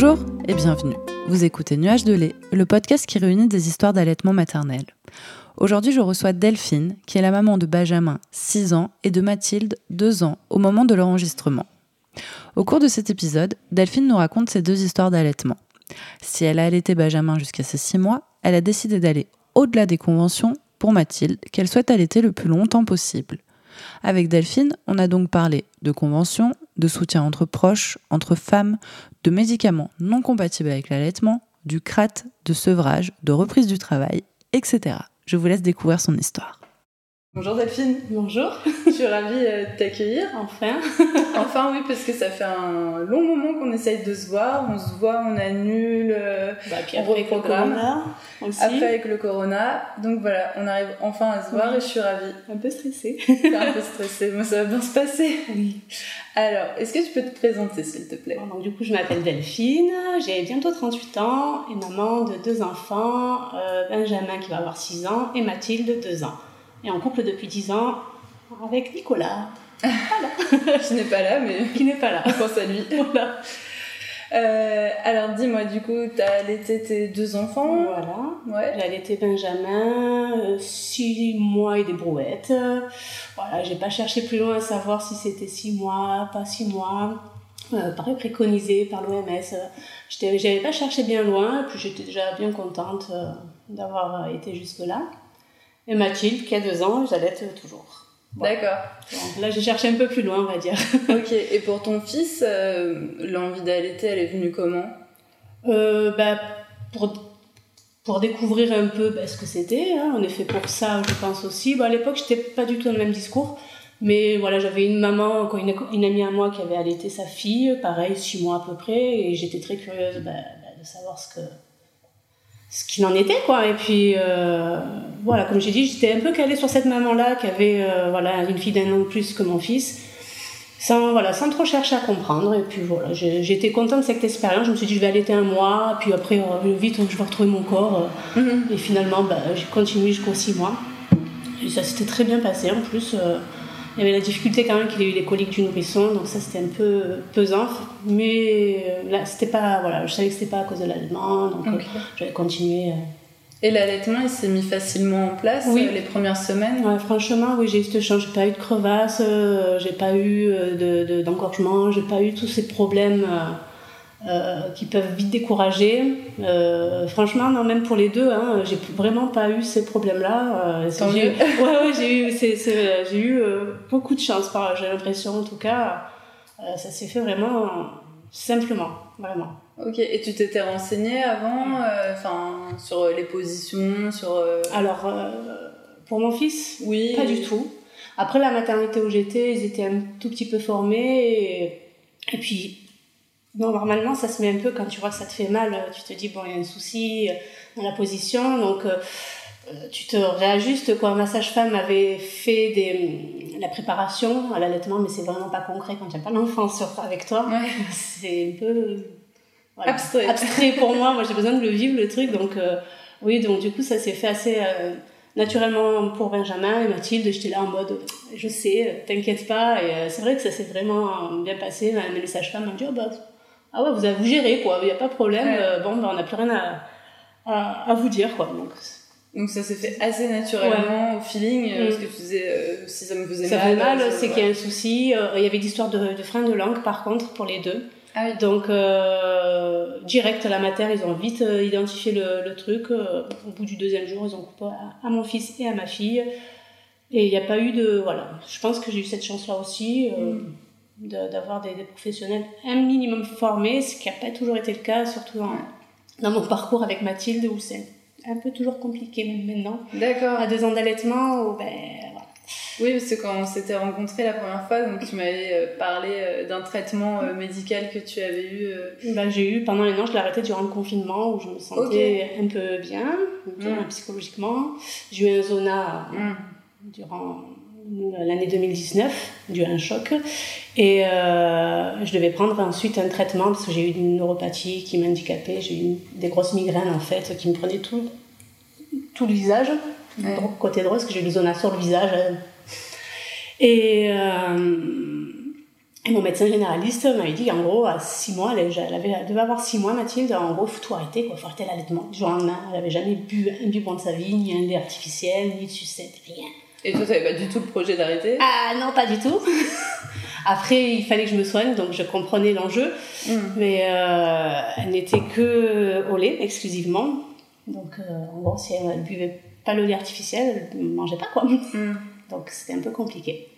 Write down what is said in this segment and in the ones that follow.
Bonjour et bienvenue. Vous écoutez Nuage de lait, le podcast qui réunit des histoires d'allaitement maternel. Aujourd'hui, je reçois Delphine, qui est la maman de Benjamin, 6 ans, et de Mathilde, 2 ans, au moment de l'enregistrement. Au cours de cet épisode, Delphine nous raconte ses deux histoires d'allaitement. Si elle a allaité Benjamin jusqu'à ses 6 mois, elle a décidé d'aller au-delà des conventions pour Mathilde, qu'elle souhaite allaiter le plus longtemps possible. Avec Delphine, on a donc parlé de conventions, de soutien entre proches, entre femmes, de médicaments non compatibles avec l'allaitement, du CRAT, de sevrage, de reprise du travail, etc. Je vous laisse découvrir son histoire. Bonjour Delphine. Bonjour. Suis ravie euh, de t'accueillir. Enfin. enfin oui, parce que ça fait un long moment qu'on essaye de se voir. On se voit, on annule, euh, bah, puis après avec le corona aussi. Après avec le corona. Donc voilà, on arrive enfin à se voir et je suis ravie. Un peu stressée. un peu stressée, mais ça va bien se passer. Oui. Alors, est-ce que tu peux te présenter s'il te plaît? Donc, Du coup, je m'appelle Delphine, j'ai bientôt 38 ans et maman de deux enfants, euh, Benjamin qui va avoir 6 ans et Mathilde 2 ans et en couple depuis 10 ans avec Nicolas. Voilà. qui n'est pas là, mais. Qui n'est pas là. On pense à lui. Voilà. Euh, alors dis-moi, du coup, tu as allaité tes deux enfants? Voilà. Ouais. J'ai allaité Benjamin, 6 euh, mois et des brouettes. Voilà, j'ai pas cherché plus loin à savoir si c'était 6 mois, pas 6 mois. Euh, pareil, préconisé par l'OMS. J'avais pas cherché bien loin, puis j'étais déjà bien contente d'avoir été jusque-là. Et Mathilde, qui a deux ans, j'allaite toujours. D'accord. là, j'ai cherché un peu plus loin, on va dire. ok. Et pour ton fils, euh, l'envie d'allaiter, elle est venue comment? Euh, bah, pour, pour découvrir un peu bah, ce que c'était. Hein. On est fait pour ça, je pense aussi. Bah, à l'époque, j'étais pas du tout dans le même discours. Mais voilà, j'avais une maman, une, une amie à moi qui avait allaité sa fille, pareil, six mois à peu près, et j'étais très curieuse bah, bah, de savoir ce que, ce qu'il en était quoi. Et puis euh, voilà comme j'ai dit j'étais un peu calée sur cette maman là qui avait euh, voilà une fille d'un an de plus que mon fils sans voilà sans trop chercher à comprendre. Et puis voilà j'étais contente de cette expérience. Je me suis dit je vais allaiter un mois puis après euh, vite je vais retrouver mon corps. Mm-hmm. et finalement bah, j'ai continué jusqu'aux six mois. Et ça s'était très bien passé en plus il y avait la difficulté quand même qu'il ait eu les coliques du nourrisson, donc ça c'était un peu pesant. Mais euh, là, c'était pas, voilà, je savais que c'était pas à cause de l'allaitement, donc euh, j'avais continué. Euh. Et l'allaitement, il s'est mis facilement en place les premières semaines? Ouais, Franchement, oui, j'ai eu cette chance. J'ai pas eu de crevasse, j'ai pas eu d'engorgement, de, j'ai pas eu tous ces problèmes. Euh, qui peuvent vite décourager. Euh, franchement, non, même pour les deux, hein, j'ai vraiment pas eu ces problèmes-là. Euh, j'ai, ouais, ouais, j'ai eu, c'est, j'ai eu beaucoup de chance. J'ai l'impression, en tout cas, ça s'est fait vraiment simplement, vraiment. Ok, et tu t'étais renseignée avant, enfin, sur les positions, sur. Alors, pour mon fils, oui, pas du tout. Après la maternité où j'étais, ils étaient un tout petit peu formés et, et puis non, normalement, ça se met un peu quand tu vois que ça te fait mal, tu te dis, bon, il y a un souci euh, dans la position, donc euh, euh, tu te réajustes. Quoi. Ma sage-femme avait fait des, la préparation à l'allaitement, mais c'est vraiment pas concret quand tu n'as pas l'enfant avec toi. C'est un peu abstrait. pour moi. Moi, j'ai besoin de le vivre, le truc. Donc, oui, donc du coup, ça s'est fait assez naturellement pour Benjamin et Mathilde. J'étais là en mode, je sais, t'inquiète pas. Et c'est vrai que ça s'est vraiment bien passé. Mais les sages-femmes m'ont dit, oh, bah, ah ouais, vous avez vous géré, quoi, il n'y a pas de problème, euh, bon, ben, on n'a plus rien à, à, vous dire, quoi. Donc, donc ça s'est fait assez naturellement au feeling, euh, mm. parce que tu disais euh, si ça me faisait ça mal. Ça fait mal, c'est qu'il y a un souci. il y avait l'histoire de, de frein de langue par contre pour les deux. Ah oui. Donc direct à la matière, ils ont vite identifié le, le truc. au bout du deuxième jour, ils ont coupé à, mon fils et à ma fille. Et il n'y a pas eu de voilà. Je pense que j'ai eu cette chance là aussi. Mm d'avoir des, professionnels un minimum formés, ce qui n'a pas toujours été le cas, surtout dans, dans mon parcours avec Mathilde, où c'est un peu toujours compliqué même maintenant. D'accord. À deux ans d'allaitement, ben, Oui, parce que quand on s'était rencontrés la première fois, donc tu m'avais euh, parlé euh, d'un traitement euh, médical que tu avais eu. Ben, j'ai eu pendant un an, je l'ai arrêté durant le confinement où je me sentais un peu bien, bien mm. psychologiquement. J'ai eu un zona mm. durant l'année 2019 dû à un choc. Et euh, je devais prendre ensuite un traitement parce que j'ai eu une neuropathie qui m'handicapait. J'ai eu des grosses migraines en fait qui me prenaient tout tout le visage. Côté droit parce que j'ai eu des zones sur le visage. Et euh, Et mon médecin généraliste m'avait dit qu'en gros, à 6 mois, elle, avait, elle devait avoir 6 mois, Mathilde, en gros, faut tout arrêter, quoi, faut arrêter l'allaitement. Du jour au lendemain, elle n'avait jamais bu un biberon de sa vie, ni un lait artificiel, ni de sucette, rien. Et toi, tu n'avais pas du tout le projet d'arrêter? Ah non, pas du tout. Après, il fallait que je me soigne, donc je comprenais l'enjeu. Mm. Mais euh, elle n'était que au lait, exclusivement. Donc, euh, en gros, si elle ne buvait pas le lait artificiel, elle ne mangeait pas, quoi. Mm. Donc, c'était un peu compliqué.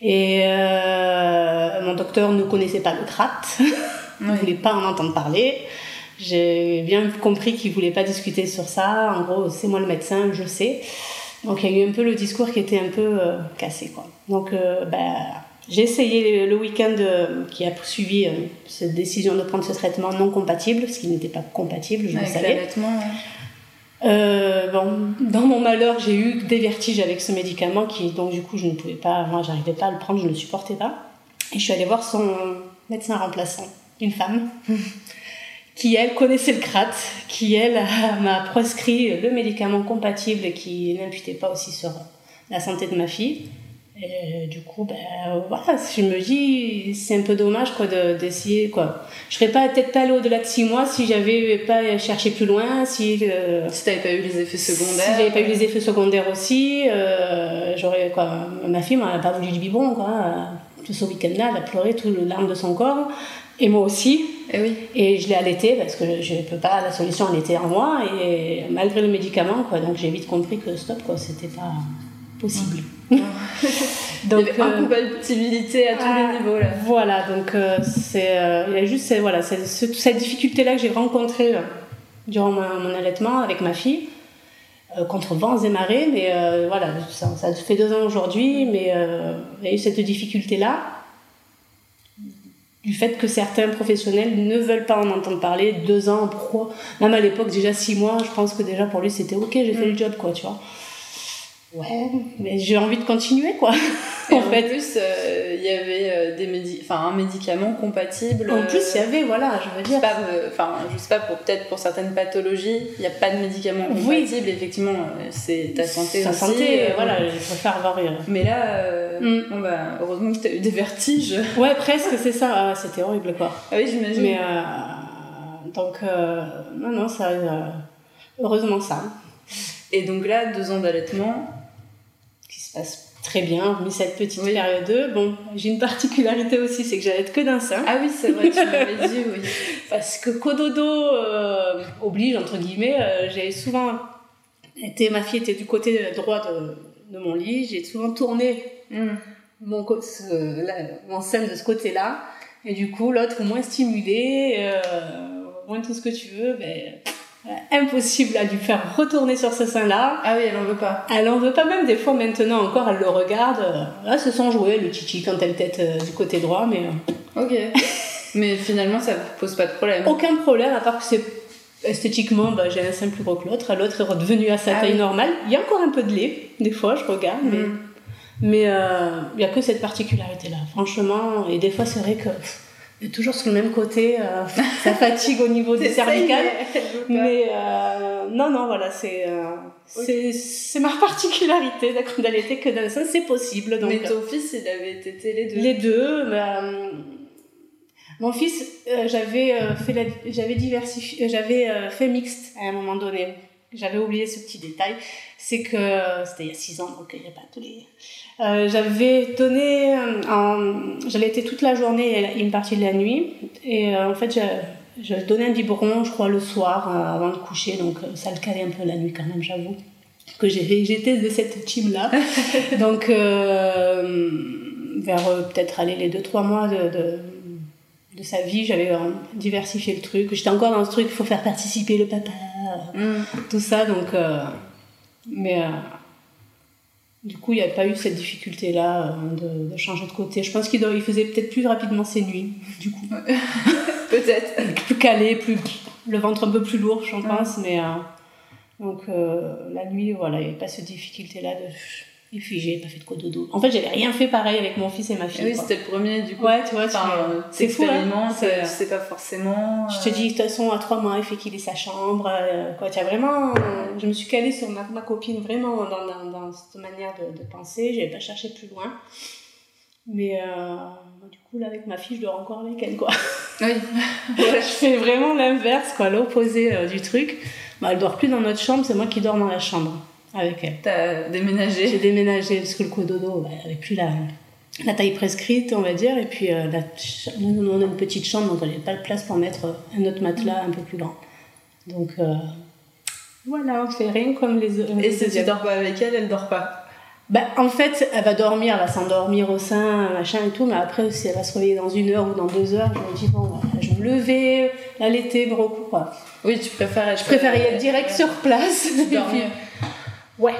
Et euh, mon docteur ne connaissait pas le CRAT, il ne voulait pas en entendre parler. J'ai bien compris qu'il voulait pas discuter sur ça. En gros, c'est moi le médecin, je sais. Donc il y a eu un peu le discours qui était un peu euh, cassé. Quoi. Donc euh, ben, j'ai essayé le, week-end euh, qui a suivi cette décision de prendre ce traitement non compatible, ce qui n'était pas compatible, je le savais. bon, dans mon malheur, j'ai eu des vertiges avec ce médicament qui, donc du coup, je ne pouvais pas, moi, j'arrivais pas à le prendre, je ne le supportais pas. Et je suis allée voir son médecin remplaçant, une femme. qui elle connaissait le CRAT, qui elle m'a prescrit le médicament compatible et qui n'imputait pas aussi sur la santé de ma fille. Et du coup, ben voilà, je me dis, c'est un peu dommage quoi d'essayer quoi. Je serais pas peut-être pas allée au-delà de six mois si j'avais pas cherché plus loin, si euh, si t'avais pas eu les effets secondaires. Si j'avais pas eu les effets secondaires aussi, euh, j'aurais quoi. Ma fille m'a pas voulu du biberon quoi. Tout ce week-end-là, elle a pleuré tout le larme de son corps. Et moi aussi. Et, eh oui. et je l'ai allaité parce que je ne peux pas, la solution elle était en moi. Et malgré le médicament, quoi, donc j'ai vite compris que stop, quoi, c'était pas possible. donc, il y avait incompatibilité à tous les ah, niveaux là. Voilà, donc euh, c'est, euh, il y a juste voilà, cette difficulté-là que j'ai rencontrée euh, durant mon allaitement avec ma fille. contre vents et marées, mais voilà, ça, ça, fait deux ans aujourd'hui, mais il y a eu cette difficulté-là du fait que certains professionnels ne veulent pas en entendre parler deux ans, pourquoi Même à l'époque, déjà six mois, je pense que déjà pour lui c'était ok, j'ai fait le job, quoi, tu vois. Ouais, mais j'ai envie de continuer, quoi. en, fait. plus, euh, il y avait euh, des médi un médicament compatible. En plus, il y avait, voilà, je veux dire. Euh, enfin, je sais pas, pour, peut-être pour certaines pathologies, il n'y a pas de médicament compatible. Effectivement, c'est ta santé ta santé, voilà, je préfère avoir. Mais là, mm. bon, bah, heureusement que tu as eu des vertiges. Ouais, presque, c'est ça. Ah, c'était horrible, quoi. Ah oui, j'imagine. Mais, donc, non, non, ça. heureusement, ça. Et donc là, deux ans d'allaitement passe très bien, hormis cette petite période. Bon, j'ai une particularité aussi, c'est que j'allais que d'un sein. Ah oui, c'est vrai, tu m'avais dit, oui. Parce que cododo euh, oblige, entre guillemets, euh, j'ai souvent été, ma fille était du côté droit de, de mon lit, j'ai souvent tourné hmm. mon, mon sein de ce côté-là, et du coup, l'autre moins stimulé, euh, moins tout ce que tu veux, ben impossible à lui faire retourner sur ce sein-là. Ah oui, elle en veut pas. Elle en veut pas même. Des fois, maintenant encore, elle le regarde. Là, se sent jouer le chichi quand elle tête euh, du côté droit, mais. Euh. Ok. mais finalement, ça pose pas de problème. Aucun problème, à part que c'est esthétiquement, bah, j'ai un sein plus gros que l'autre. L'autre est redevenu à sa ah taille normale. Il y a encore un peu de lait, des fois, je regarde, mais. Mm. Mais euh, il y a que cette particularité-là, franchement. Et des fois, c'est vrai que toujours sur le même côté, euh, ça fatigue au niveau des cervicales. Mais euh, non, non, voilà, c'est euh, c'est ma particularité d'allaiter que dans ça, c'est possible. Donc, Mais ton fils, il avait été les deux Les deux. Euh, mon fils, euh, j'avais fait j'avais diversifié, j'avais fait mixte à un moment donné. J'avais oublié ce petit détail. C'est que c'était il y a six ans, donc il n'y a pas tous les euh, j'avais donné, euh, j'allais été toute la journée et une partie de la nuit. Et euh, en fait, je, donnais un biberon, je crois, le soir avant de coucher. Donc ça le calait un peu la nuit quand même, j'avoue. Que j'étais de cette team-là. donc vers peut-être aller les 2-3 mois de, de, de, sa vie, j'avais diversifié le truc. J'étais encore dans ce truc, il faut faire participer le papa, mm. tout ça. Donc, mais du coup, il n'y a pas eu cette difficulté-là euh, de, changer de côté. Je pense qu'il faisait peut-être plus rapidement ses nuits, du coup. peut-être. plus calé, plus, le ventre un peu plus lourd, je pense. Mais, euh, donc, euh, la nuit, voilà, il n'y avait pas cette difficulté-là de et puis j'ai pas fait de quoi dodo. En fait, j'avais rien fait pareil avec mon fils et ma fille. Oui, c'était le premier du coup. Ouais, tu vois, c'est fou. Hein tu sais pas forcément. Je te dis, de toute façon, à trois mois, il fait qu'il ait sa chambre. Euh, quoi, tu as vraiment. Je me suis calée sur ma, ma copine vraiment dans, dans, dans cette manière de, de penser. J'avais pas cherché plus loin. Mais euh, du coup, là, avec ma fille, je dors encore avec elle, quoi. Oui. je fais vraiment l'inverse, quoi, l'opposé euh, du truc. Bah, elle dort plus dans notre chambre, c'est moi qui dors dans la chambre avec elle. T'as déménagé J'ai déménagé parce que le cododo, bah, elle avait plus la, la taille prescrite, on va dire. Et puis, euh, la, nous, on a une petite chambre, donc on n'avait pas de place pour mettre un autre matelas un peu plus grand. Donc, euh, voilà, on fait rien comme les autres. Et si tu dors pas avec elle, elle dort pas bah, en fait, elle va dormir, elle va s'endormir au sein, machin et tout, mais après, si elle va se réveiller dans une heure ou dans deux heures, je me dis, bon, je vais me lever, l'allaiter, me recouper, quoi. Oui, tu préfères. Je préfère y être direct sur place. Dormir. Ouais.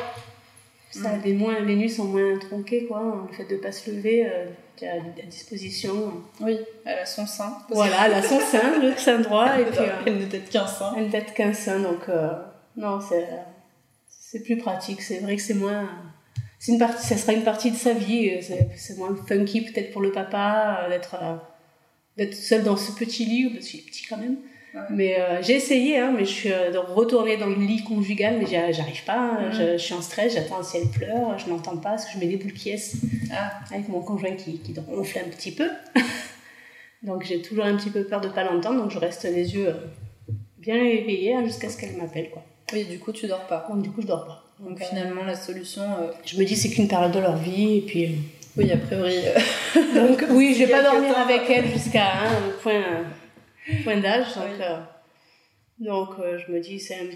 Ça, les, moins, les nuits sont moins tronquées, quoi. Le fait de ne pas se lever, euh, tu as à disposition. Oui, elle a son sein. Voilà, elle a son sein, le sein droit. et puis, euh, elle ne tête qu'un sein. Elle ne tête qu'un sein, donc euh, non, c'est, plus pratique. C'est vrai que c'est moins. Une partie, ça sera une partie de sa vie. C'est, c'est moins funky peut-être pour le papa d'être, d'être seul dans ce petit lit, parce qu'il est petit quand même. Mais euh, j'ai essayé, hein, mais je suis euh, de retourner dans le lit conjugal, mais j'arrive pas. hein. Mhm. Je, je suis en stress, j'attends si elle pleure, je n'entends pas parce que je mets des boules qui Ah. avec mon conjoint qui, qui ronfle un petit peu. donc j'ai toujours un petit peu peur de pas l'entendre, donc je reste les yeux euh, bien éveillés hein, jusqu'à ce qu'elle m'appelle. quoi. Oui, du coup, tu dors pas. Donc du coup, je dors pas. Donc finalement, la solution... je me dis c'est qu'une période de leur vie, et puis. Oui, a priori... donc oui, je vais pas dormir temps. avec elle jusqu'à le point, point d'âge. Donc, Oui. euh, donc euh, je me dis c'est un,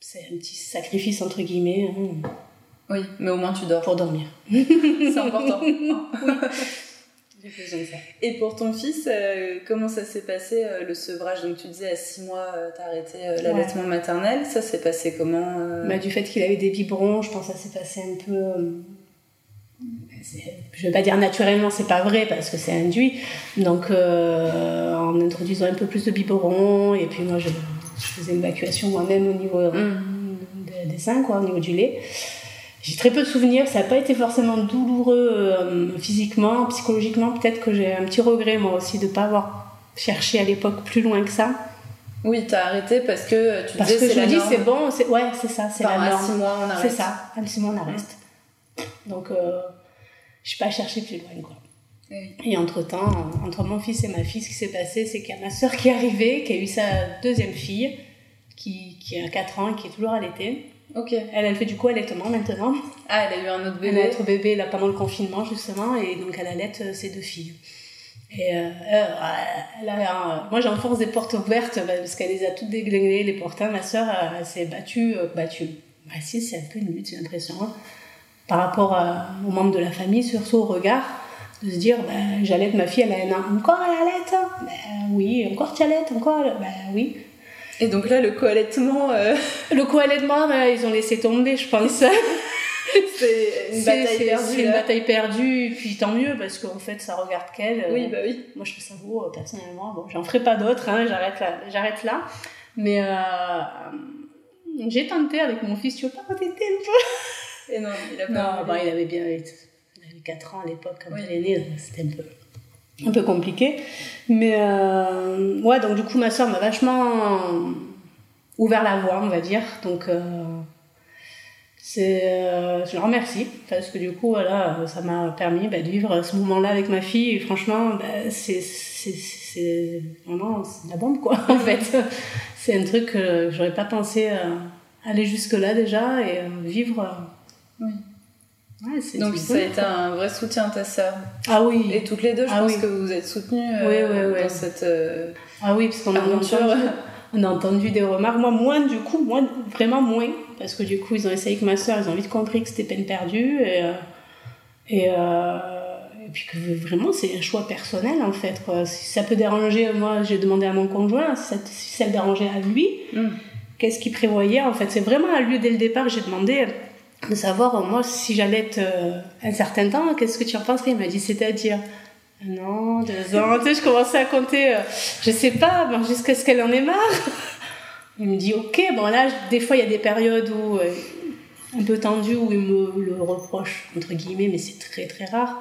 c'est un petit sacrifice entre guillemets hein, Oui, mais au moins tu dors. pour dormir. C'est important. J'ai besoin de ça. Et pour ton fils, euh, comment ça s'est passé euh, le sevrage? Donc tu disais à 6 mois, t'as arrêté l'allaitement maternel. Ça s'est passé comment Bah, du fait qu'il avait des biberons, je pense que ça s'est passé un peu. C'est- Je vais pas dire naturellement, c'est pas vrai parce que c'est induit. Donc, euh, en introduisant un peu plus de biberons, et puis moi je, je faisais une évacuation moi-même au niveau Mm. des, seins, quoi, au niveau du lait. J'ai très peu de souvenirs, ça n'a pas été forcément douloureux euh, physiquement, psychologiquement. Peut-être que j'ai un petit regret moi aussi de ne pas avoir cherché à l'époque plus loin que ça. Oui, t'as arrêté parce que euh, tu Parce disais que c'est je me dis c'est bon, c'est ouais, c'est ça, c'est Enfin, la à norme. 6 mois, on C'est arrête. ça, à six mois on arrête. Donc euh, je n'ai pas cherché plus loin quoi. Oui. Et entre temps, entre mon fils et ma fille, ce qui s'est passé, c'est qu'il y a ma soeur qui est arrivée, qui a eu sa deuxième fille, qui, qui a 4 ans, qui est toujours allaitée. Ok. Elle, elle fait du co-allaitement maintenant. Ah, elle a eu un autre bébé. notre bébé là pendant le confinement justement, et donc elle allait euh, ses deux filles. Et euh, euh, elle a, un- moi j'enfonce des portes ouvertes bah, parce qu'elle les a toutes déglinguées, les portes. Ma soeur euh, elle s'est battue, euh, battue. Bah si, c'est un peu une lutte, j'ai l'impression, par rapport à- aux membres de la famille, surtout au regard, de se dire, bah, j'allaite ma fille, elle a un an. Encore elle allait bah, Oui, encore tu allaites, encore Bah oui. Et donc là, le co-allaitement, euh, Le co-allaitement, bah, ils ont laissé tomber, je pense. c'est une bataille perdue. C'est une bataille perdue, et puis tant mieux, parce qu'en fait, ça regarde qu'elle. euh, Oui, bah oui. Moi, je fais ça beau, euh, personnellement. Bon, j'en ferai pas d'autres, hein, j'arrête là. J'arrête là. Mais euh, j'ai tenté avec mon fils, tu veux pas t'aider un peu Et non, il a pas. Non, bah, il avait bien il avait 4 ans à l'époque quand Oui. elle est donc c'était un peu, un peu compliqué. Mais euh, ouais, donc du coup, ma soeur m'a vachement ouvert la voie, on va dire. Donc, euh, c'est, euh, je la remercie parce que du coup, voilà, ça m'a permis bah, de vivre ce moment-là avec ma fille. Et franchement, bah, c'est, c'est, c'est vraiment c'est de la bombe, quoi, en fait. C'est un truc que j'aurais pas pensé aller jusque-là déjà et vivre. Oui. Ouais, Donc ça a été un vrai soutien à ta sœur. Ah oui. Et toutes les deux, je Ah pense oui. que vous vous êtes soutenues Oui, euh, oui, oui. dans cette. euh, Ah oui, parce qu'on a entendu, on a entendu des remarques. Moi, moins du coup, moins, vraiment moins. Parce que du coup, ils ont essayé avec ma soeur, ils ont vite compris que c'était peine perdue. Et, euh, et, euh, et puis que vraiment, c'est un choix personnel en fait. Quoi. Si ça peut déranger, moi, j'ai demandé à mon conjoint, si ça, si ça le dérangeait à lui, hmm. qu'est-ce qu'il prévoyait en fait? C'est vraiment à lui dès le départ, j'ai demandé de savoir, euh, moi, si j'allais être euh, un certain temps, qu'est-ce que tu en penserais Il m'a dit, c'est-à-dire? Un an, deux ans, tu sais, je commençais à compter, euh, je sais pas, ben, jusqu'à ce qu'elle en ait marre. Il me dit, ok, bon là, des fois, il y a des périodes où, euh, un peu tendues, où il me le reproche, entre guillemets, mais c'est très très rare.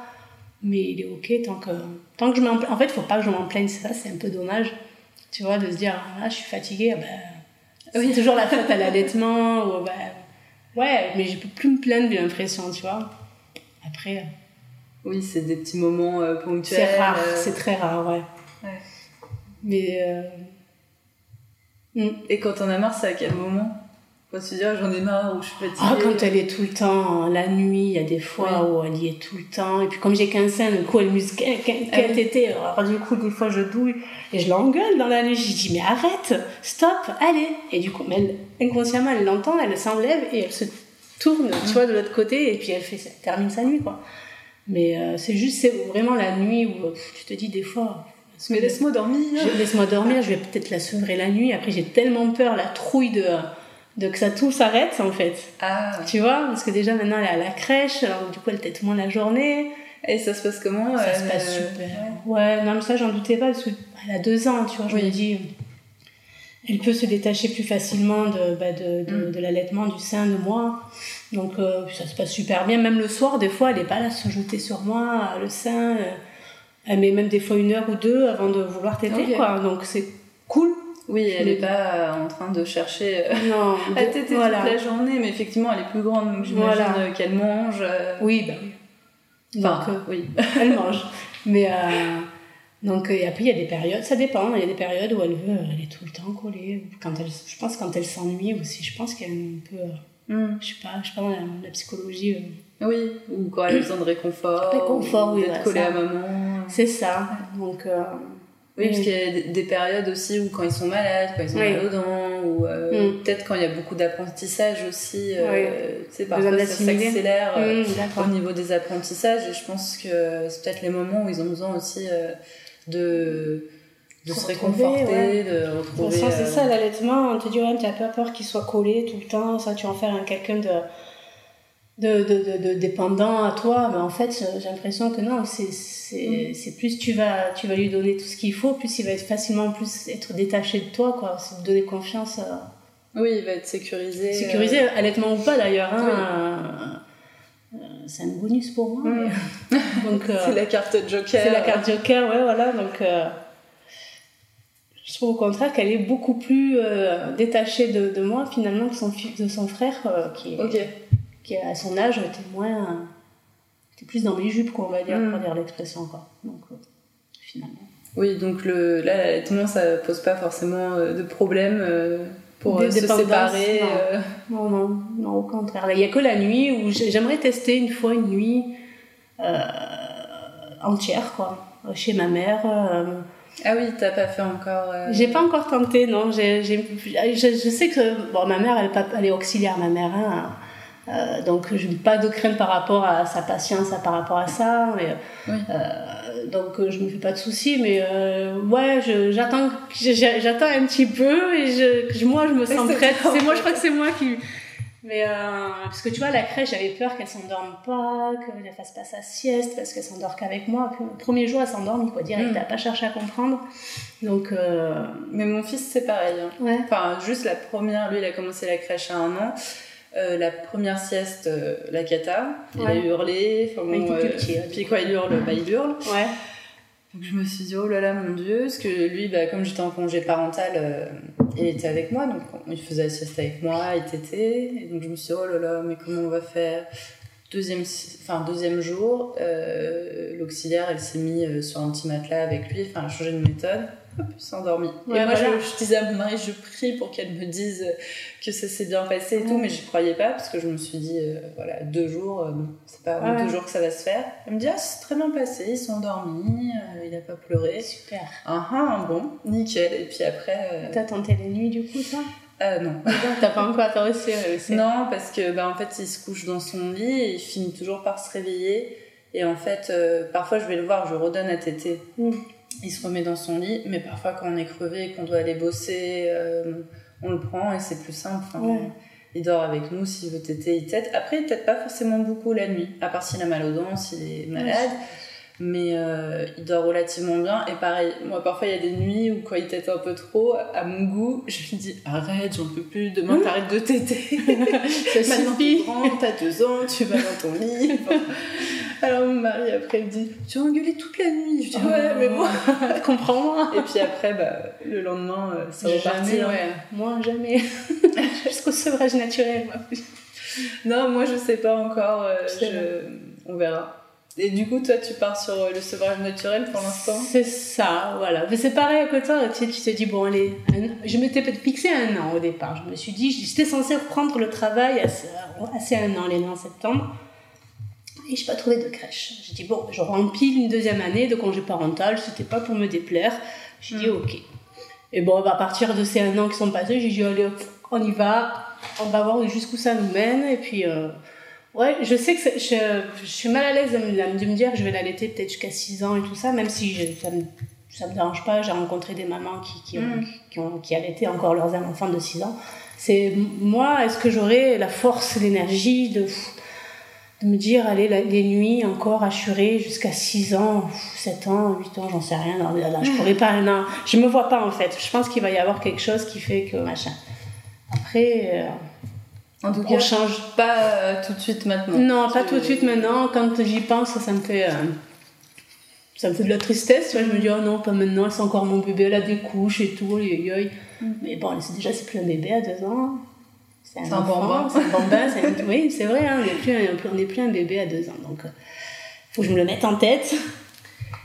Mais il est ok tant que, tant que je m'en En fait, il faut pas que je m'en plaigne, ça, c'est un peu dommage, tu vois, de se dire, ah, je suis fatiguée, ah ben, c'est toujours la faute à l'allaitement, ou ben, ouais, mais je peux plus me plaindre, j'ai l'impression, tu vois. Après, Oui, c'est des petits moments ponctuels. C'est rare, c'est très rare, ouais. ouais. Mais. Mm. Et quand on a marre, c'est à quel moment? Quand tu dis, ah, j'en ai marre ou je suis fatiguée. Ah, quand elle est tout le temps, la nuit, il y a des fois où elle y est tout le temps. Et puis comme j'ai 15 ans, du coup, elle musque, qu'elle ah était. Alors du coup, des fois, je douille et je l'engueule dans la nuit. Je dis, mais arrête, stop, allez. Et du coup, mais inconsciemment, elle l'entend, elle s'enlève et elle se tourne, tu vois, de l'autre côté et puis elle, fait, elle termine sa nuit, quoi. Mais euh, c'est juste, c'est vraiment la nuit où tu te dis des fois, mais laisse-moi dormir. Laisse-moi dormir, je vais peut-être la sevrer la nuit. Après, j'ai tellement peur, la trouille de de que ça tout s'arrête en fait. Ah. Tu vois, parce que déjà maintenant elle est à la crèche, alors du coup elle tête moins la journée. Et ça se passe comment Ça se passe euh, super. Ouais. non mais ça j'en doutais pas parce qu'elle a deux ans, tu vois, je me dis, elle peut se détacher plus facilement de, bah, de, de, mm. de l'allaitement du sein de moi. Donc euh, ça se passe super bien, même le soir des fois elle est pas là à se jeter sur moi, le sein. Euh, elle met même des fois une heure ou deux avant de vouloir téter quoi, donc c'est cool oui, elle n'est pas euh, en train de chercher euh, à téter toute la journée, mais effectivement, elle est plus grande, donc j'imagine euh, qu'elle mange. Oui, bah oui. donc, oui, elle mange. Mais donc, et après, il y a des périodes, ça dépend, il y a des périodes où elle veut, elle est tout le temps collée. Quand elle, je pense quand elle s'ennuie aussi, je pense qu'elle est un peu. Je sais pas, je sais pas, la, la psychologie. Oui, ou quand elle a besoin de réconfort. Réconfort, oui. D'être collée à maman. C'est ça. Donc. Oui, parce qu'il y a des périodes aussi où quand ils sont malades, quand ils sont mal aux dents, ou euh, mm. peut-être quand il y a beaucoup d'apprentissage aussi, euh, tu sais, parfois ça s'accélère euh, mm, au niveau des apprentissages, et je pense que c'est peut-être les moments où ils ont besoin aussi euh, de de se réconforter, de retrouver... C'est ça, l'allaitement, on te dit, ouais, t'as pas peur qu'il soit collé tout le temps, ça, tu en faire un quelqu'un de de, de, de, dépendant à toi, mais en fait, j'ai l'impression que non, c'est c'est plus tu vas tu vas lui donner tout ce qu'il faut, plus il va être facilement plus être détaché de toi, quoi. C'est te donner confiance. Euh. Oui, il va être sécurisé. Sécurisé, euh... allaitement ou pas d'ailleurs. Hein, euh, c'est un bonus pour moi. Mm. donc euh, c'est la carte Joker. C'est la carte Joker, ouais, voilà. Donc je trouve au contraire qu'elle est beaucoup plus détachée de, de, moi finalement que son de son frère qui est qui à son âge était moins était plus dans mes jupes quoi on va dire pour mm. dire l'expression quoi donc euh, finalement oui donc le là l'allaitement ça pose pas forcément euh, de problème euh, pour se séparer non. non. non au contraire il y a que la nuit où j'aimerais tester une fois une nuit entière quoi chez ma mère ah oui, t'as pas fait encore. J'ai pas encore tenté, non. Je, je, sais que bon, ma mère, elle, elle est auxiliaire, ma mère. Hein, euh, donc je n'ai pas de crainte par rapport à sa patience par rapport à ça mais, euh, donc je me fais pas de soucis mais euh, ouais j'attends j'attends un petit peu et je, moi je me sens prête. c'est moi je crois que c'est moi qui mais euh, parce que tu vois la crèche j'avais peur qu'elle s'endorme pas qu'elle fasse pas sa sieste parce qu'elle s'endort qu'avec moi le premier jour elle s'endorme quoi dire elle n'a pas cherché à comprendre. Donc euh... mais mon fils c'est pareil hein. ouais. enfin juste la première lui il a commencé la crèche à un an euh, la première sieste, euh, la cata, il a hurlé. Enfin, bon, euh, puis quoi, il hurle, bah, il hurle. Ouais. Donc je me suis dit, oh là là, mon Dieu, parce que lui, bah, comme j'étais en congé parental, il était avec moi, donc il faisait la sieste avec moi, il t'était. Et donc je me suis dit, oh là là, mais comment on va faire? Deuxième, enfin, deuxième jour, l'auxiliaire, elle s'est mise sur un petit matelas avec lui, enfin, elle a changé de méthode hop, s'est endormie. et moi, je, disais à mon mari, je prie pour qu'elle me dise que ça s'est bien passé et tout, mais je croyais pas parce que je me suis dit, euh, voilà, deux jours, euh, c'est pas deux jours que ça va se faire. Elle me dit, ah, c'est très bien passé, ils sont endormis, euh, il a pas pleuré. Super. Ah, ah, bon, nickel. Et puis après. T'as tenté les nuits du coup, ça euh, non. T'as pas encore aussi Non, parce que bah, en fait, il se couche dans son lit et il finit toujours par se réveiller. Et en fait, parfois, je vais le voir, je redonne à téter. Mm il se remet dans son lit, mais parfois quand on est crevé et qu'on doit aller bosser, euh, on le prend et c'est plus simple. Il dort avec nous, s'il veut téter, il tète. Après, il tète pas forcément beaucoup la nuit, à part s'il a mal aux dents, s'il est malade. Mais euh, il dort relativement bien. Et pareil, moi parfois il y a des nuits où quand il tète un peu trop, à mon goût, je lui dis arrête, j'en peux plus, demain t'arrêtes de téter. Ça suffit. T'as deux ans, tu vas dans ton lit. Alors mon mari après me dit Tu as engueulé toute la nuit. Je dis Ouais, mais moi, comprends-moi. Et puis après, bah, le lendemain, euh, ça va partir. Ouais. Moi, jamais. Jusqu'au sevrage naturel, moi. Non, moi je sais pas encore. Euh, je... On verra. Et du coup, toi, tu pars sur le sevrage naturel pour l'instant? C'est ça, voilà. Mais c'est pareil à côté, tu, sais, tu te dis, bon, allez, je m'étais fixé un an au départ. Je me suis dit, j'étais censée reprendre le travail assez, un an, les en septembre. Et je n'ai pas trouvé de crèche. J'ai dit, bon, je remplis une deuxième année de congé parental, c'était pas pour me déplaire. J'ai dit, hmm. ok. Et bon, à partir de ces un an qui sont passés, j'ai dit, allez, on y va, on va voir jusqu'où ça nous mène. Et puis, euh, ouais, je sais que je, je, suis mal à l'aise de, me dire que je vais l'allaiter peut-être jusqu'à 6 ans et tout ça, même si ça me, ça me dérange pas. J'ai rencontré des mamans qui, qui, ont, mm. qui, ont, qui allaitaient encore leurs enfants de 6 ans. C'est moi, est-ce que j'aurai la force, l'énergie de, de me dire, allez, les nuits encore assurées jusqu'à 6 ans, 7 ans, 8 ans, j'en sais rien. Non, je pourrais pas, non, je me vois pas en fait. Je pense qu'il va y avoir quelque chose qui fait que machin. Après, euh, en tout cas, on change pas euh, tout de suite maintenant. Non, pas tout de suite maintenant. Quand j'y pense, ça, me fait. Euh, ça me fait de la tristesse. Tu vois, je me dis, oh non, pas maintenant, c'est encore mon bébé, elle a des couches et tout. Mm. Mais bon, c'est déjà, c'est plus un bébé à deux ans. C'est un, bambin. C'est un bambin. Oui, c'est vrai, hein, on n'est plus, plus, un bébé à deux ans. Donc, il faut que je me le mette en tête.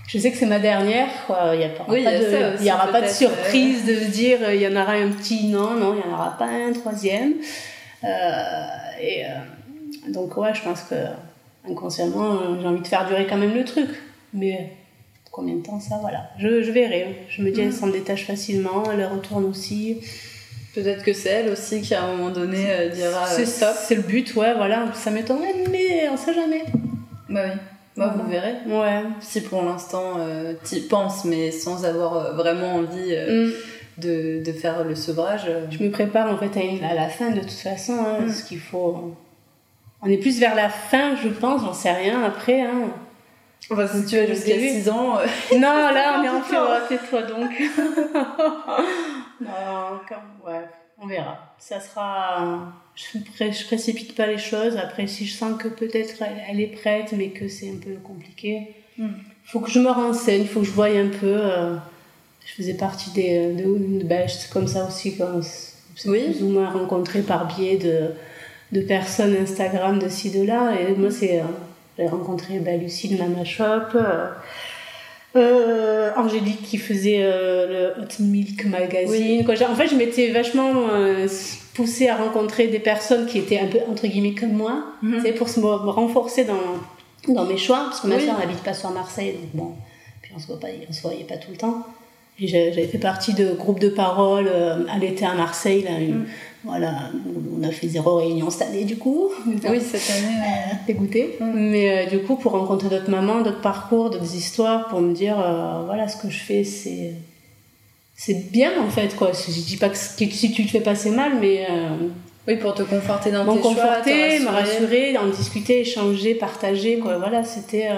Je sais que c'est ma dernière, quoi. Il n'y aura pas de surprise de se dire il y en aura un petit. Non, non, il n'y en aura pas un troisième. Euh, et euh, donc, ouais, je pense que inconsciemment, j'ai envie de faire durer quand même le truc. Mais combien de temps ça Voilà. Je, je verrai. Je me dis, elle mm. s'en détache facilement, elle retourne aussi. Peut-être que c'est elle aussi qui, à un moment donné, euh, dira stop. C'est le but, ouais, voilà. Ça m'étonnerait, mais on sait jamais. Bah oui. Bah, vous verrez. Ouais. Si pour l'instant, tu y penses, mais sans avoir vraiment envie. Mm de, de, faire le sevrage. Euh. Je me prépare en fait à, la fin de toute façon, hein, mm. ce qu'il faut. On est plus vers la fin, je pense, j'en sais rien après. Hein. Enfin, si tu as jusqu'à 6 ans. Euh. Non, là, on est en fait, toi donc. non, comme, ouais, on verra. Ça sera. Je, je précipite pas les choses. Après, si je sens que peut-être elle, est prête, mais que c'est un peu compliqué, il mm. faut que je me renseigne, il faut que je voie un peu. Euh, je faisais partie des, de, de ben, comme ça aussi, comme oui. plus ou moins rencontré par biais de, de personnes Instagram de ci, de là. Et moi, c'est, euh, j'ai rencontré ben, Lucie de Mama Shop, euh, euh, Angélique qui faisait le Hot Milk Magazine. En fait, je m'étais vachement poussée à rencontrer des personnes qui étaient un peu, entre guillemets, comme moi, mm pour se renforcer dans, dans mes choix, parce que ma oui. soeur n'habite pas sur Marseille, donc bon, puis on se voit pas, on se voyait pas tout le temps. J'avais fait partie de groupes de parole euh, à l'été à Marseille. Là, mm. Voilà, on a fait zéro réunion cette année du coup. Oui, cette année. Euh, dégoûté. Mm. Mais euh, du coup, pour rencontrer d'autres mamans, d'autres parcours, d'autres histoires, pour me dire, voilà, ce que je fais, c'est c'est bien en fait quoi. Je dis pas que si tu te fais passer mal, mais oui, pour te conforter dans tes conforter, me rassurer, en discuter, échanger, partager quoi. Voilà, c'était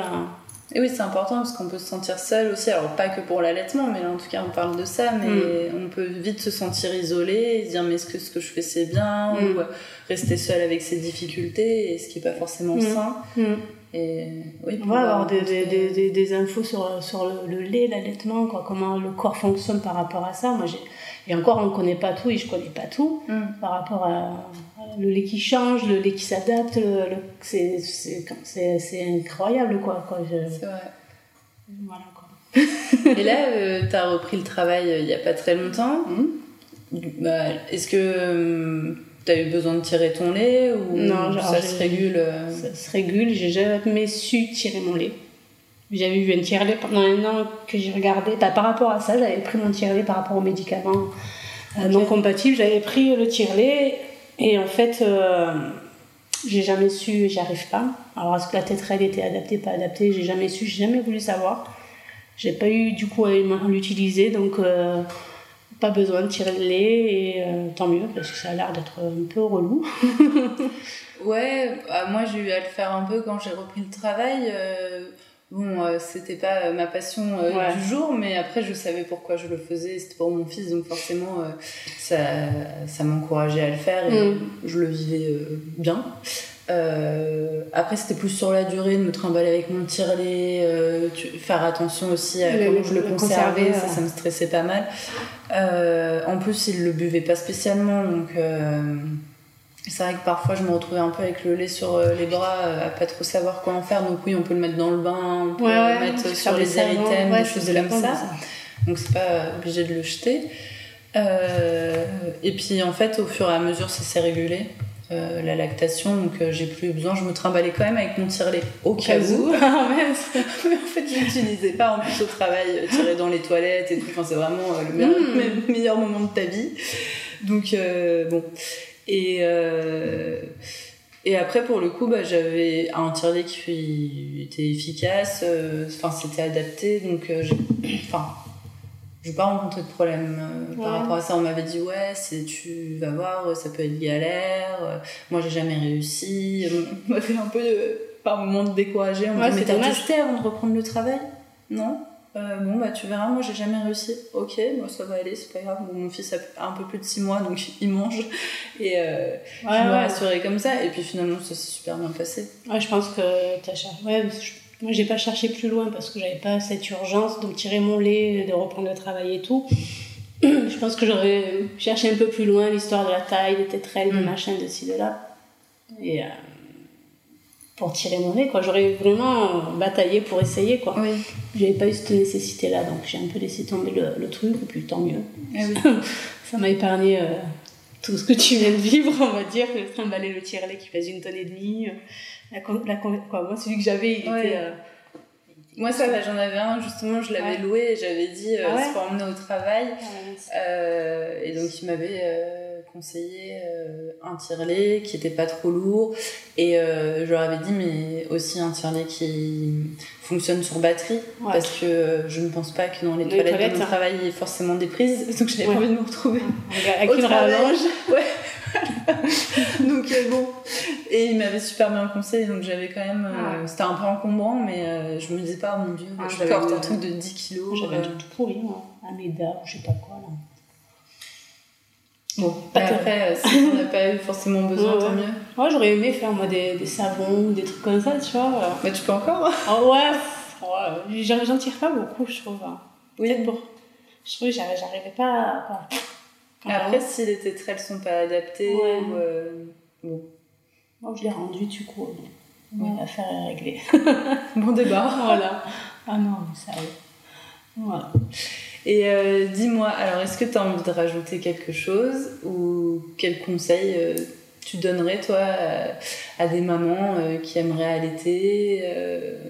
et oui, c'est important parce qu'on peut se sentir seul aussi. Alors, pas que pour l'allaitement, mais là, en tout cas, on parle de ça. Mais mm. on peut vite se sentir isolé et se dire, mais est-ce que ce que je fais, c'est bien mm. Ou rester seul avec ses difficultés, et ce qui n'est pas forcément mm. sain. Et oui, on va avoir des, des, des, des, infos sur, sur le, lait, l'allaitement, comment le corps fonctionne par rapport à ça. Moi, j'ai et encore, on ne connaît pas tout et je ne connais pas tout par rapport à, le lait qui change, le lait qui s'adapte, le, c'est incroyable quoi. quoi. C'est vrai. Voilà quoi. et là, euh, tu as repris le travail euh, il n'y a pas très longtemps. Mmh. Bah, est-ce que euh, tu as eu besoin de tirer ton lait ou non, ça se régule Ça se régule, j'ai jamais su tirer mon lait. J'avais eu un tiers-lait pendant un an que j'ai regardé. Bah, par rapport à ça, j'avais pris mon tiers-lait par rapport aux médicaments non compatibles. J'avais pris le tiers-lait et en fait, euh, j'ai jamais su, j'y arrive pas. Alors, est-ce que la tétrelle était adaptée, pas adaptée? J'ai jamais su, j'ai jamais voulu savoir. J'ai pas eu du coup à l'utiliser, donc euh, pas besoin de tirer le lait, et euh, tant mieux, parce que ça a l'air d'être un peu relou. ouais, bah, moi j'ai eu à le faire un peu quand j'ai repris le travail. Bon, euh, c'était pas euh, ma passion euh, du jour, mais après je savais pourquoi je le faisais, c'était pour mon fils, donc forcément ça, ça m'encourageait à le faire et mm. je le vivais bien. après c'était plus sur la durée de me trimballer avec mon tirelet, faire attention aussi à comment je le, conservais, ça, ça me stressait pas mal. en plus il le buvait pas spécialement, donc C'est vrai que parfois je me retrouvais un peu avec le lait sur euh, les bras, euh, à pas trop savoir quoi en faire. Donc oui, on peut le mettre dans le bain, on peut Ouais, le mettre sur les érythèmes, ouais, des choses comme ça. ça. Donc c'est pas obligé de le jeter. Euh, et puis en fait, au fur et à mesure, ça s'est régulé. euh, la lactation, donc euh, j'ai plus besoin, je me trimballais quand même avec mon tire-lait au cas où. Ah. Mais en fait, je l'utilisais pas en plus au travail, tirer dans les toilettes et tout. Enfin, c'est vraiment euh, le meilleur, Mm. me- meilleur moment de ta vie. Donc, bon. Et, euh, et après, pour le coup, bah, j'avais un tirelet qui était efficace. euh, c'était adapté. Donc, euh, enfin, j'ai pas rencontré de problème euh, par rapport à ça. On m'avait dit, ouais, tu vas voir, ça peut être galère. Moi, j'ai jamais réussi. On m'avait un peu, par moment, découragée. On me Ouais, dit, mais t'as testé avant de reprendre le travail Non? Euh, bon bah tu verras moi j'ai jamais réussi ok moi ça va aller c'est pas grave mon fils a un peu plus de 6 mois donc il mange et euh, je Ouais, me ouais. rassurais comme ça et puis finalement ça s'est super bien passé Ouais, je pense que t'as cherché. Ouais, je- moi, j'ai pas cherché plus loin parce que j'avais pas cette urgence de tirer mon lait, de reprendre le travail et tout. je pense que j'aurais cherché un peu plus loin l'histoire de la taille, des tétrelles, des Mm. machins, de ci, de là. Et euh, pour tirer mon lait, quoi. J'aurais vraiment bataillé pour essayer, quoi. oui J'avais pas eu cette nécessité-là, donc j'ai un peu laissé tomber le, le truc, et puis tant mieux. Ah oui. Ça m'a épargné euh, tout ce que tu viens de vivre, on va dire. Le trimballer le tire-lait qui pèse une tonne et demie. euh, La, la, quoi, moi, celui que j'avais, il Ouais. était. euh, moi ça j'en avais un justement je l'avais Ouais. loué et j'avais dit euh, Ah ouais c'est pour emmener au travail Euh, et donc il m'avait euh, conseillé euh, un tire-lait qui était pas trop lourd et euh, je leur avais dit mais aussi un tire-lait qui fonctionne sur batterie Ouais. parce que euh, je ne pense pas que dans les Les toilettes, toilettes, de mon hein. travail il y ait forcément des prises donc j'avais Ouais. pas envie de me retrouver Avec une rallonge. Ouais. donc euh, bon et il m'avait super bien conseillé donc j'avais quand même euh, Ah. c'était un peu encombrant mais euh, je me disais pas oh mon dieu Ah, je porte un truc de 10 kilos J'avais un truc tout pourri, moi. Un méda ou je sais pas quoi, là. Bon Pas mais terrible. après euh, si on n'a pas eu forcément besoin Ouais, tant ouais. mieux Moi, j'aurais aimé faire, moi, des, des savons ou des trucs comme ça, tu vois. bah tu peux encore Ah ouais, ouais, j'en tire pas beaucoup, je trouve. hein. oui Peut-être pour. Je trouvais que j'arri- j'arrivais pas à. après si les tétrelles sont pas adaptées Ouais. ou euh, bon Moi, je l'ai rendu, du coup. Ouais. L'affaire est réglée. bon débat voilà. Ah non, mais ça. Voilà. Et euh, dis-moi, alors est-ce que tu as envie de rajouter quelque chose ou quel conseil euh, tu donnerais toi à, des mamans euh, qui aimeraient allaiter,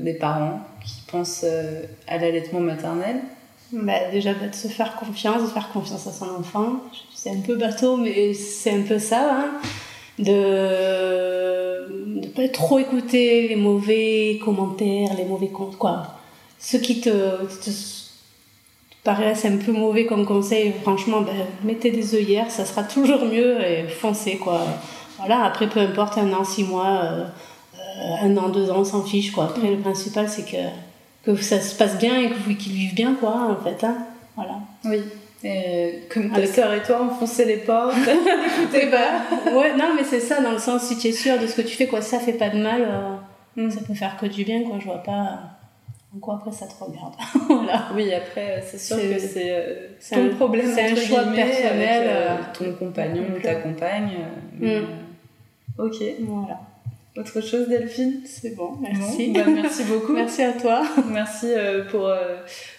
des parents qui pensent à l'allaitement maternel? Bah, déjà, bah, de se faire confiance, de faire confiance à son enfant. C'est un peu bateau, mais c'est un peu ça. Hein. De ne pas trop écouter les mauvais commentaires, les mauvais comptes, quoi. Ceux qui te, te paraissent un peu mauvais comme conseil, franchement, ben, mettez des œillères, ça sera toujours mieux et foncez, quoi. Voilà, après, peu importe, un an, six mois, euh, un an, deux ans, on s'en fiche, quoi. Après, le principal, c'est que, que ça se passe bien et que vous- qu'ils vivent bien, quoi, en fait. Hein. Voilà. Oui. Et comme ta sœur et toi, enfoncer les portes. Eh ben, ouais, non, mais c'est ça, dans le sens, si tu es sûr de ce que tu fais, quoi, ça fait pas de mal, euh, Mm. ça peut faire que du bien, quoi, je vois pas en quoi après ça te regarde. voilà. Oui, après, c'est sûr que c'est euh, c'est ton un- problème. c'est un choix personnel, avec, euh, euh, ton compagnon ou ta compagne. euh, mais, Mm. euh, Ok. Voilà. Autre chose, Delphine? C'est bon, Bon, merci. bah, merci beaucoup. merci à toi. Merci euh, pour euh,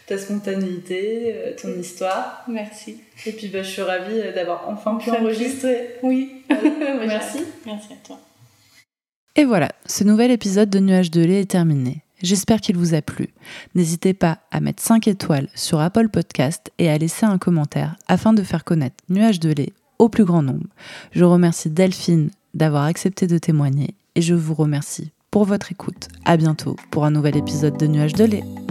ta spontanéité, euh, ton histoire. Merci. Et puis bah, je suis ravie euh, d'avoir enfin pu enregistrer. Oui. Merci. Merci à toi. Et voilà, ce nouvel épisode de Nuages de lait est terminé. J'espère qu'il vous a plu. N'hésitez pas à mettre 5 étoiles sur Apple Podcast et à laisser un commentaire afin de faire connaître Nuages de lait au plus grand nombre. Je remercie Delphine d'avoir accepté de témoigner et je vous remercie pour votre écoute. À bientôt pour un nouvel épisode de Nuages de lait.